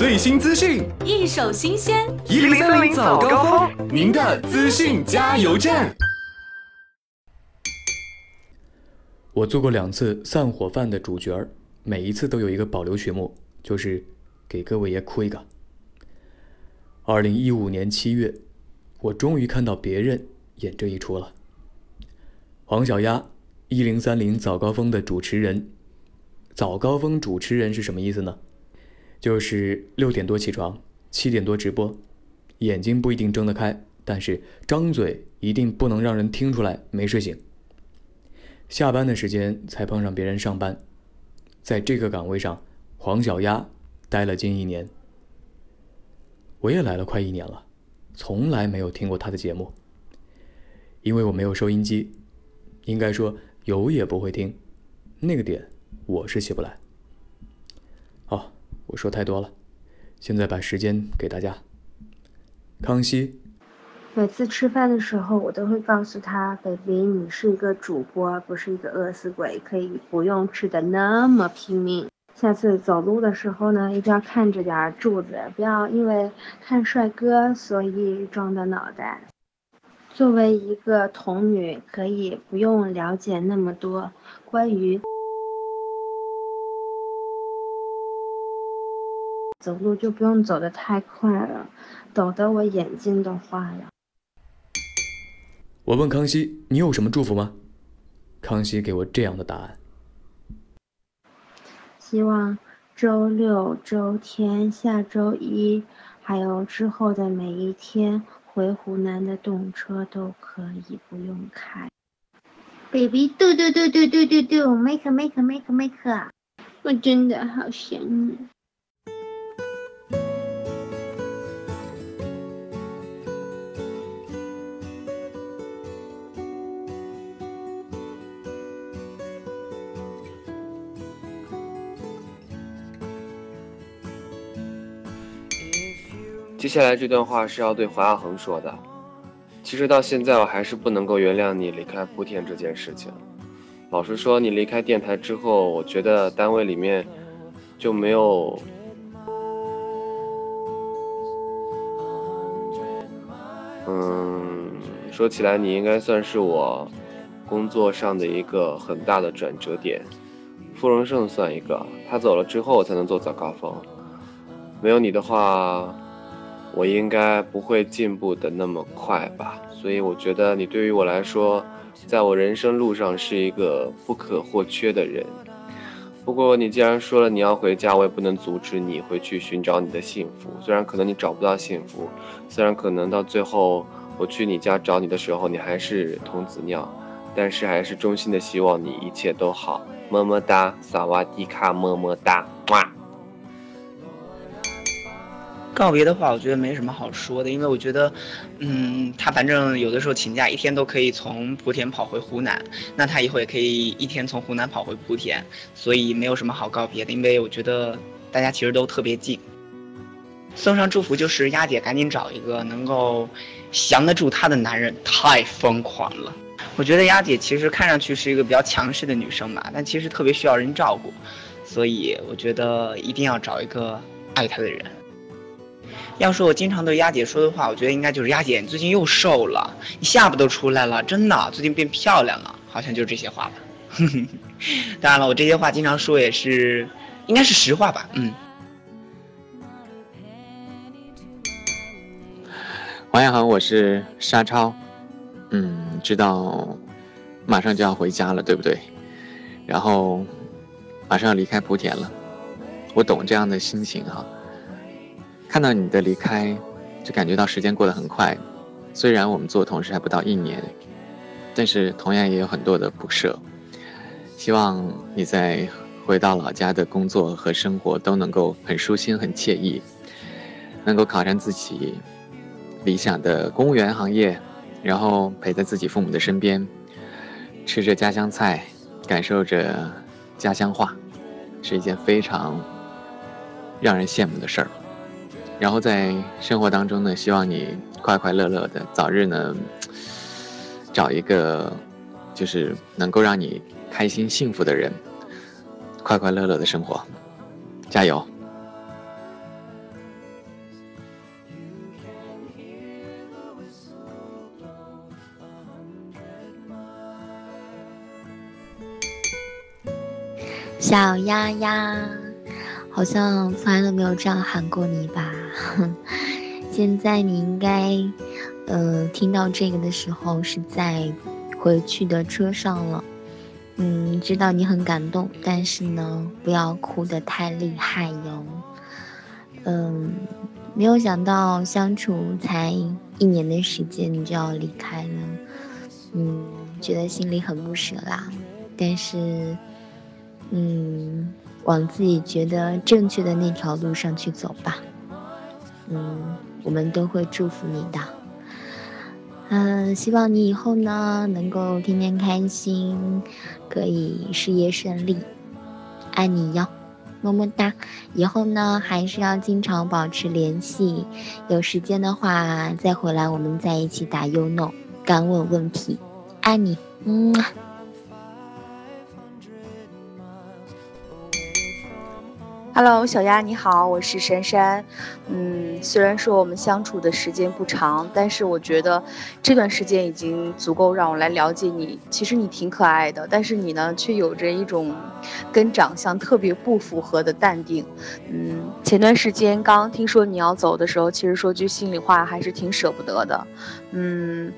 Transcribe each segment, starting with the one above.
最新资讯，一手新鲜，一零三零早高峰，您的资讯加油站。我做过两次散伙饭的主角儿，每一次都有一个保留曲目，就是给各位爷哭一个。二零一五年七月，我终于看到别人演这一出了。黄小丫，一零三零早高峰的主持人。早高峰主持人是什么意思呢？就是六点多起床，七点多直播，眼睛不一定睁得开，但是张嘴一定不能让人听出来没睡醒。下班的时间才碰上别人上班，在这个岗位上，黄小丫待了近一年。我也来了快一年了，从来没有听过他的节目，因为我没有收音机，应该说有也不会听，那个点我是起不来。我说太多了，现在把时间给大家。康熙，每次吃饭的时候，我都会告诉他：“baby，你是一个主播，不是一个饿死鬼，可以不用吃的那么拼命。下次走路的时候呢，一定要看着点柱子，不要因为看帅哥所以撞到脑袋。作为一个童女，可以不用了解那么多关于。”走路就不用走得太快了，抖得我眼睛都花了。我问康熙：“你有什么祝福吗？”康熙给我这样的答案：“希望周六、周天、下周一，还有之后的每一天，回湖南的动车都可以不用开。” Baby，嘟嘟嘟嘟嘟嘟嘟，make make make make，我真的好想你。接下来这段话是要对黄亚恒说的。其实到现在，我还是不能够原谅你离开莆田这件事情。老实说，你离开电台之后，我觉得单位里面就没有……嗯，说起来，你应该算是我工作上的一个很大的转折点。傅荣胜算一个，他走了之后，我才能做早高峰。没有你的话。我应该不会进步的那么快吧，所以我觉得你对于我来说，在我人生路上是一个不可或缺的人。不过你既然说了你要回家，我也不能阻止你回去寻找你的幸福。虽然可能你找不到幸福，虽然可能到最后我去你家找你的时候，你还是童子尿，但是还是衷心的希望你一切都好。么么哒，萨瓦迪卡，么么哒，哇。告别的话，我觉得没什么好说的，因为我觉得，嗯，他反正有的时候请假一天都可以从莆田跑回湖南，那他以后也可以一天从湖南跑回莆田，所以没有什么好告别的，因为我觉得大家其实都特别近。送上祝福就是丫姐赶紧找一个能够降得住她的男人，太疯狂了。我觉得丫姐其实看上去是一个比较强势的女生吧，但其实特别需要人照顾，所以我觉得一定要找一个爱她的人。要说我经常对丫姐说的话，我觉得应该就是丫姐，你最近又瘦了，你下巴都出来了，真的，最近变漂亮了，好像就是这些话吧。当然了，我这些话经常说也是，应该是实话吧。嗯。王亚恒，我是沙超，嗯，知道马上就要回家了，对不对？然后马上要离开莆田了，我懂这样的心情哈。看到你的离开，就感觉到时间过得很快。虽然我们做同事还不到一年，但是同样也有很多的不舍。希望你在回到老家的工作和生活都能够很舒心、很惬意，能够考上自己理想的公务员行业，然后陪在自己父母的身边，吃着家乡菜，感受着家乡话，是一件非常让人羡慕的事儿。然后在生活当中呢希望你快快乐乐的早日呢找一个就是能够让你开心幸福的人快快乐乐的生活加油。小丫丫好像从来都没有这样喊过你吧？哼 现在你应该，呃，听到这个的时候是在回去的车上了。嗯，知道你很感动，但是呢，不要哭得太厉害哟。嗯，没有想到相处才一年的时间你就要离开了，嗯，觉得心里很不舍啦。但是，嗯，往自己觉得正确的那条路上去走吧。嗯，我们都会祝福你的。嗯，希望你以后呢能够天天开心，可以事业顺利，爱你哟，么么哒。以后呢还是要经常保持联系，有时间的话再回来，我们在一起打 UNO，敢问问题，爱你，嗯。Hello，小丫你好，我是珊珊。嗯，虽然说我们相处的时间不长，但是我觉得这段时间已经足够让我来了解你。其实你挺可爱的，但是你呢，却有着一种跟长相特别不符合的淡定。嗯，前段时间刚听说你要走的时候，其实说句心里话，还是挺舍不得的。嗯。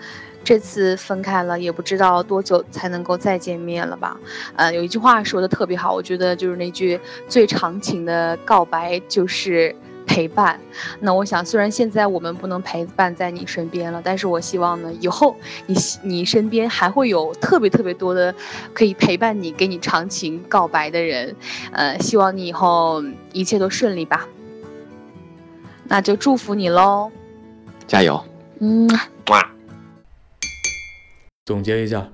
这次分开了，也不知道多久才能够再见面了吧？呃，有一句话说的特别好，我觉得就是那句最长情的告白就是陪伴。那我想，虽然现在我们不能陪伴在你身边了，但是我希望呢，以后你你身边还会有特别特别多的可以陪伴你、给你长情告白的人。呃，希望你以后一切都顺利吧。那就祝福你喽，加油。嗯。总结一下，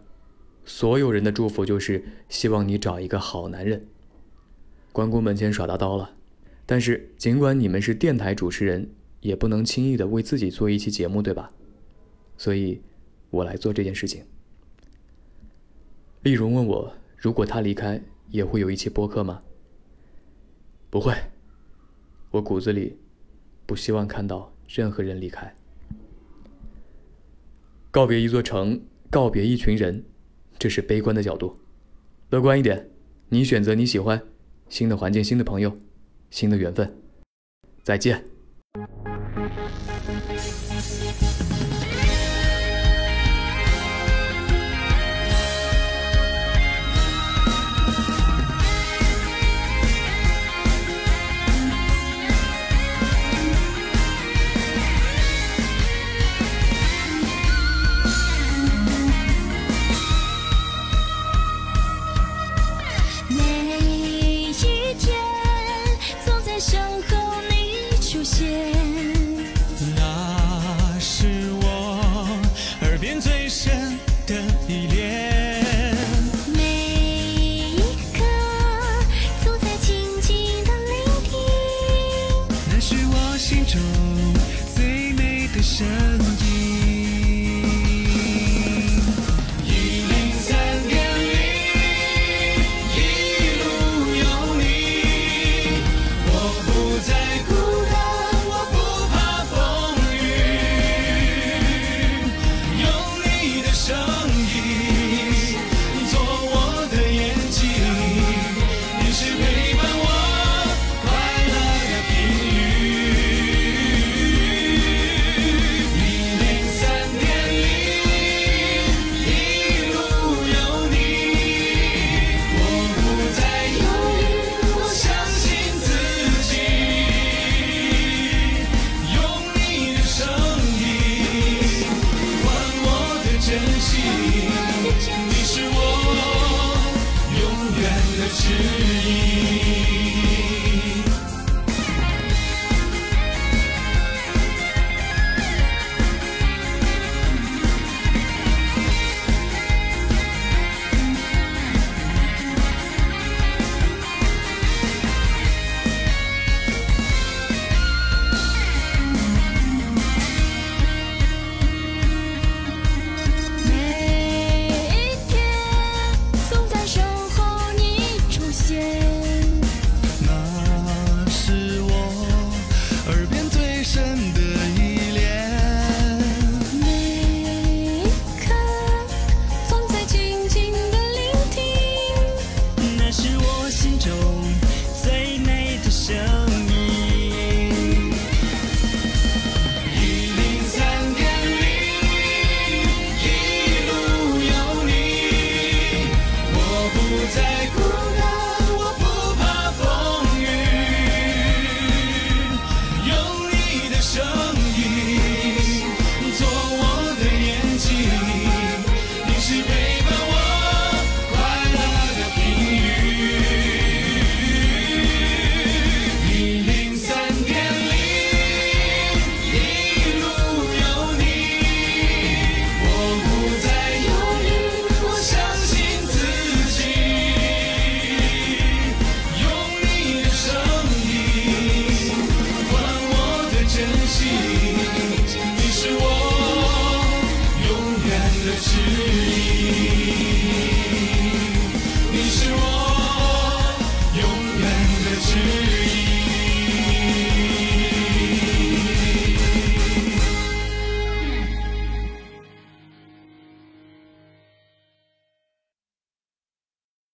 所有人的祝福就是希望你找一个好男人。关公门前耍大刀了，但是尽管你们是电台主持人，也不能轻易的为自己做一期节目，对吧？所以，我来做这件事情。丽蓉问我，如果他离开，也会有一期播客吗？不会，我骨子里不希望看到任何人离开。告别一座城。告别一群人，这是悲观的角度。乐观一点，你选择你喜欢，新的环境、新的朋友、新的缘分。再见。and You.